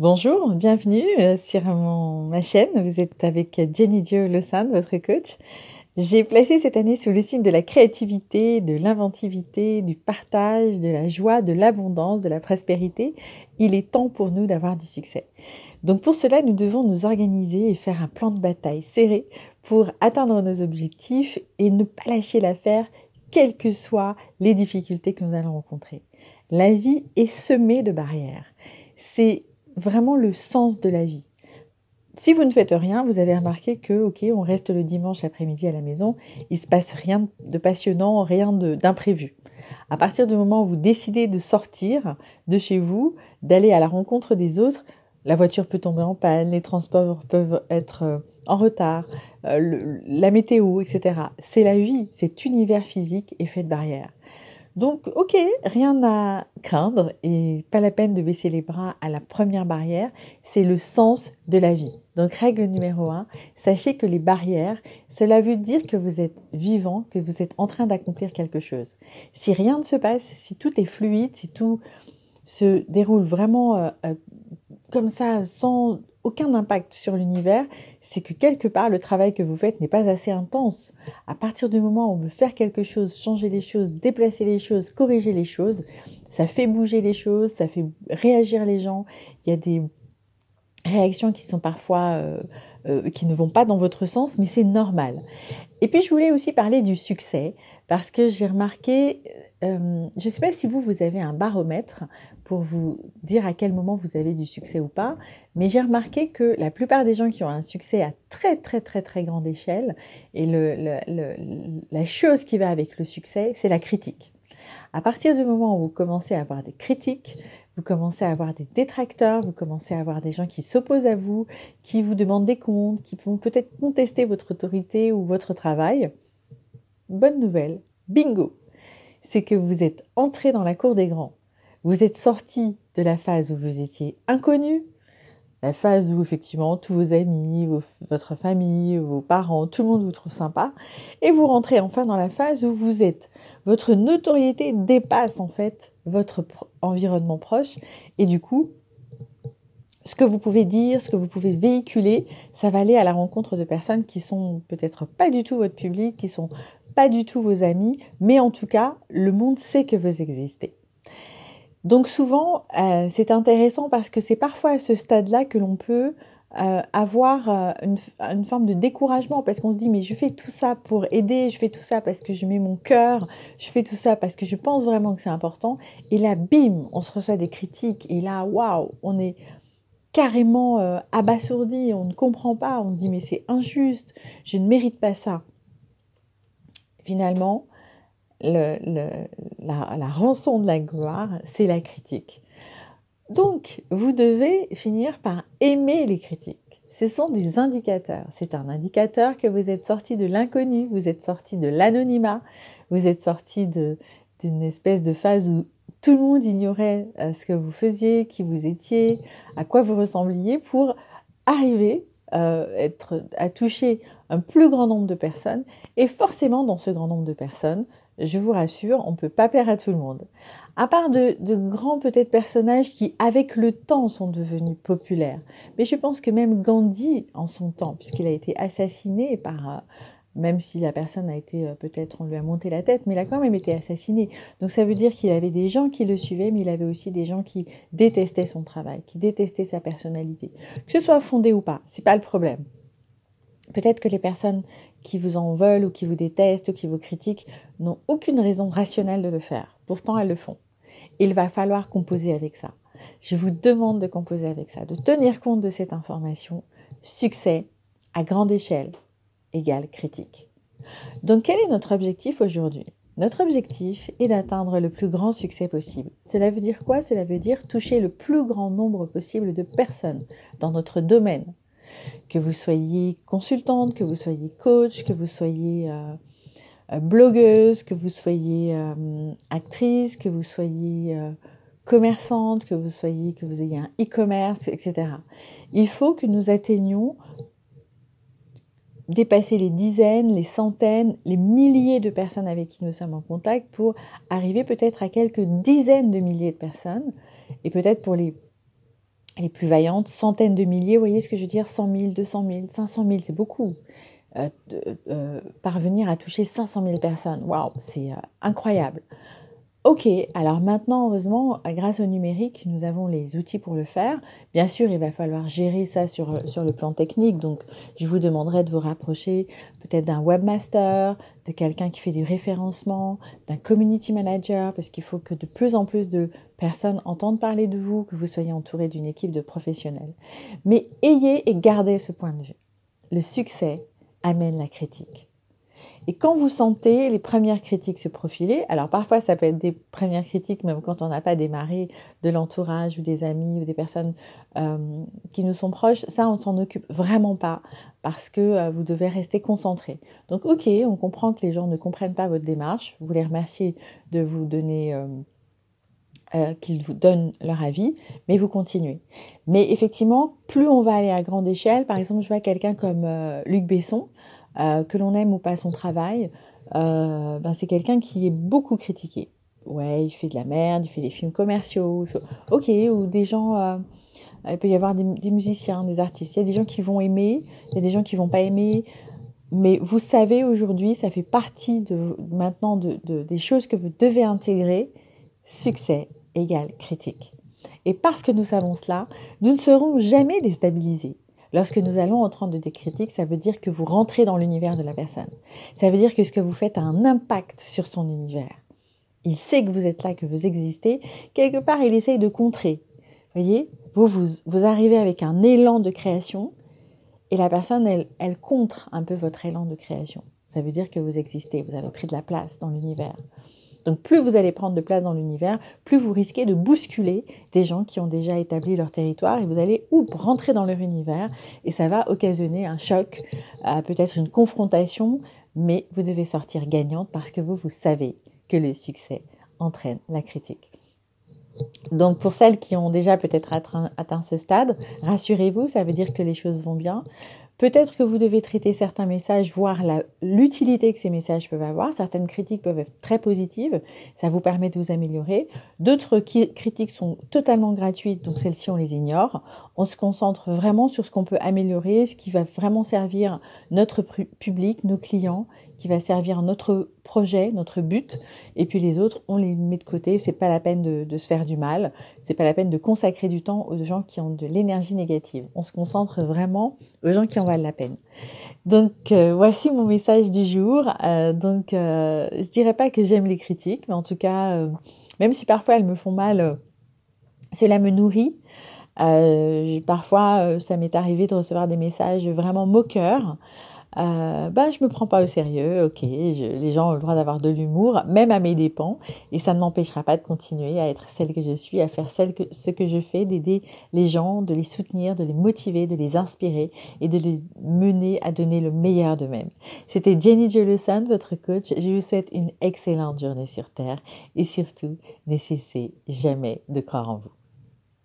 Bonjour, bienvenue euh, sur ma chaîne. Vous êtes avec Jenny Dio Lausanne, votre coach. J'ai placé cette année sous le signe de la créativité, de l'inventivité, du partage, de la joie, de l'abondance, de la prospérité. Il est temps pour nous d'avoir du succès. Donc pour cela, nous devons nous organiser et faire un plan de bataille serré pour atteindre nos objectifs et ne pas lâcher l'affaire, quelles que soient les difficultés que nous allons rencontrer. La vie est semée de barrières. C'est vraiment le sens de la vie. Si vous ne faites rien, vous avez remarqué que, ok, on reste le dimanche après-midi à la maison, il se passe rien de passionnant, rien d'imprévu. À partir du moment où vous décidez de sortir de chez vous, d'aller à la rencontre des autres, la voiture peut tomber en panne, les transports peuvent être euh, en retard, euh, la météo, etc. C'est la vie, cet univers physique est fait de barrières. Donc, ok, rien à craindre et pas la peine de baisser les bras à la première barrière, c'est le sens de la vie. Donc, règle numéro un, sachez que les barrières, cela veut dire que vous êtes vivant, que vous êtes en train d'accomplir quelque chose. Si rien ne se passe, si tout est fluide, si tout se déroule vraiment euh, euh, comme ça, sans aucun impact sur l'univers, c'est que quelque part, le travail que vous faites n'est pas assez intense. À partir du moment où on veut faire quelque chose, changer les choses, déplacer les choses, corriger les choses, ça fait bouger les choses, ça fait réagir les gens. Il y a des réactions qui sont parfois euh, euh, qui ne vont pas dans votre sens, mais c'est normal. Et puis je voulais aussi parler du succès parce que j'ai remarqué, euh, je ne sais pas si vous vous avez un baromètre pour vous dire à quel moment vous avez du succès ou pas, mais j'ai remarqué que la plupart des gens qui ont un succès à très très très très grande échelle et la chose qui va avec le succès, c'est la critique. À partir du moment où vous commencez à avoir des critiques, vous commencez à avoir des détracteurs, vous commencez à avoir des gens qui s'opposent à vous, qui vous demandent des comptes, qui vont peut-être contester votre autorité ou votre travail. Bonne nouvelle, bingo C'est que vous êtes entré dans la cour des grands. Vous êtes sorti de la phase où vous étiez inconnu, la phase où effectivement tous vos amis, votre famille, vos parents, tout le monde vous trouve sympa, et vous rentrez enfin dans la phase où vous êtes. Votre notoriété dépasse en fait votre environnement proche et du coup, ce que vous pouvez dire, ce que vous pouvez véhiculer, ça va aller à la rencontre de personnes qui sont peut-être pas du tout votre public, qui sont pas du tout vos amis, mais en tout cas, le monde sait que vous existez. Donc souvent, euh, c'est intéressant parce que c'est parfois à ce stade-là que l'on peut euh, avoir euh, une, forme de découragement parce qu'on se dit mais je fais tout ça pour aider, je fais tout ça parce que je mets mon cœur, je fais tout ça parce que je pense vraiment que c'est important. Et là, bim, on se reçoit des critiques et là, waouh, on est carrément euh, abasourdi, on ne comprend pas, on se dit mais c'est injuste, je ne mérite pas ça. Finalement, le, le, la, la rançon de la gloire, c'est la critique. Donc, vous devez finir par aimer les critiques. Ce sont des indicateurs. C'est un indicateur que vous êtes sorti de l'inconnu, vous êtes sorti de l'anonymat, vous êtes sorti d'une espèce de phase où tout le monde ignorait euh, ce que vous faisiez, qui vous étiez, à quoi vous ressembliez, pour arriver euh, à toucher un plus grand nombre de personnes. Et forcément, dans ce grand nombre de personnes, je vous rassure, on ne peut pas plaire à tout le monde. À part de, grands peut-être personnages qui, avec le temps, sont devenus populaires. Mais je pense que même Gandhi, en son temps, puisqu'il a été assassiné par, euh, même si la personne a été euh, peut-être, on lui a monté la tête, mais il a quand même été assassiné. Donc ça veut dire qu'il avait des gens qui le suivaient, mais il avait aussi des gens qui détestaient son travail, qui détestaient sa personnalité. Que ce soit fondé ou pas, c'est pas le problème. Peut-être que les personnes qui vous en veulent ou qui vous détestent ou qui vous critiquent n'ont aucune raison rationnelle de le faire. Pourtant, elles le font. Il va falloir composer avec ça. Je vous demande de composer avec ça, de tenir compte de cette information. Succès à grande échelle égale critique. Donc quel est notre objectif aujourd'hui? Notre objectif est d'atteindre le plus grand succès possible. Cela veut dire quoi? Cela veut dire toucher le plus grand nombre possible de personnes dans notre domaine, que vous soyez consultante, que vous soyez coach, que vous soyez euh, euh, blogueuse, que vous soyez euh, actrice, que vous soyez commerçante, que vous soyez, que vous ayez un e-commerce, etc. Il faut que nous atteignions dépasser les dizaines, les centaines, les milliers de personnes avec qui nous sommes en contact pour arriver peut-être à quelques dizaines de milliers de personnes et peut-être pour les les plus vaillantes, centaines de milliers, vous voyez ce que je veux dire? 100 000, 200 000, 500 000, c'est beaucoup. Euh, euh, parvenir à toucher 500 000 personnes, waouh, c'est incroyable. Ok, alors maintenant, heureusement, grâce au numérique, nous avons les outils pour le faire. Bien sûr, il va falloir gérer ça sur, sur le plan technique. Donc, je vous demanderai de vous rapprocher peut-être d'un webmaster, de quelqu'un qui fait du référencement, d'un community manager, parce qu'il faut que de plus en plus de personnes entendent parler de vous, que vous soyez entouré d'une équipe de professionnels. Mais ayez et gardez ce point de vue. Le succès amène la critique. Et quand vous sentez les premières critiques se profiler, alors parfois ça peut être des premières critiques même quand on n'a pas démarré de l'entourage ou des amis ou des personnes euh, qui nous sont proches, ça on s'en occupe vraiment pas parce que euh, vous devez rester concentré. Donc ok, on comprend que les gens ne comprennent pas votre démarche, vous les remerciez de vous donner... Euh, qu'ils vous donnent leur avis, mais vous continuez. Mais effectivement, plus on va aller à grande échelle, par exemple, je vois quelqu'un comme Luc Besson, euh, que l'on aime ou pas son travail, euh, ben c'est quelqu'un qui est beaucoup critiqué. Ouais, il fait de la merde, il fait des films commerciaux. Ok, ou des gens. Euh, il peut y avoir des, musiciens, des artistes. Il y a des gens qui vont aimer, il y a des gens qui vont pas aimer. Mais vous savez aujourd'hui, ça fait partie de, maintenant de, des choses que vous devez intégrer. Succès égale critique. Et parce que nous savons cela, nous ne serons jamais déstabilisés. Lorsque nous allons entendre des critiques, ça veut dire que vous rentrez dans l'univers de la personne. Ça veut dire que ce que vous faites a un impact sur son univers. Il sait que vous êtes là, que vous existez. Quelque part, il essaye de contrer. Vous voyez? Vous, vous, arrivez avec un élan de création et la personne, elle, elle contre un peu votre élan de création. Ça veut dire que vous existez, vous avez pris de la place dans l'univers. Donc plus vous allez prendre de place dans l'univers, plus vous risquez de bousculer des gens qui ont déjà établi leur territoire et vous allez ou rentrer dans leur univers et ça va occasionner un choc, euh, peut-être une confrontation, mais vous devez sortir gagnante parce que vous, vous savez que le succès entraîne la critique. Donc pour celles qui ont déjà peut-être atteint, atteint, ce stade, rassurez-vous, ça veut dire que les choses vont bien. Peut-être que vous devez traiter certains messages, voir l'utilité que ces messages peuvent avoir. Certaines critiques peuvent être très positives, ça vous permet de vous améliorer. D'autres critiques sont totalement gratuites, donc celles-ci on les ignore. On se concentre vraiment sur ce qu'on peut améliorer, ce qui va vraiment servir notre public, nos clients, qui va servir notre projet, notre but, et puis les autres, on les met de côté. C'est pas la peine de, se faire du mal, c'est pas la peine de consacrer du temps aux gens qui ont de l'énergie négative. On se concentre vraiment aux gens qui en valent la peine. Donc euh, voici mon message du jour. Euh, donc euh, je dirais pas que j'aime les critiques, mais en tout cas, euh, même si parfois elles me font mal, cela me nourrit. parfois, ça m'est arrivé de recevoir des messages vraiment moqueurs euh, bah, je me prends pas au sérieux, ok, les gens ont le droit d'avoir de l'humour, même à mes dépens, et ça ne m'empêchera pas de continuer à être celle que je suis, à faire ce que je fais, d'aider les gens, de les soutenir, de les motiver, de les inspirer et de les mener à donner le meilleur d'eux-mêmes. C'était Jenny Jolison, votre coach. Je vous souhaite une excellente journée sur Terre et surtout, ne cessez jamais de croire en vous.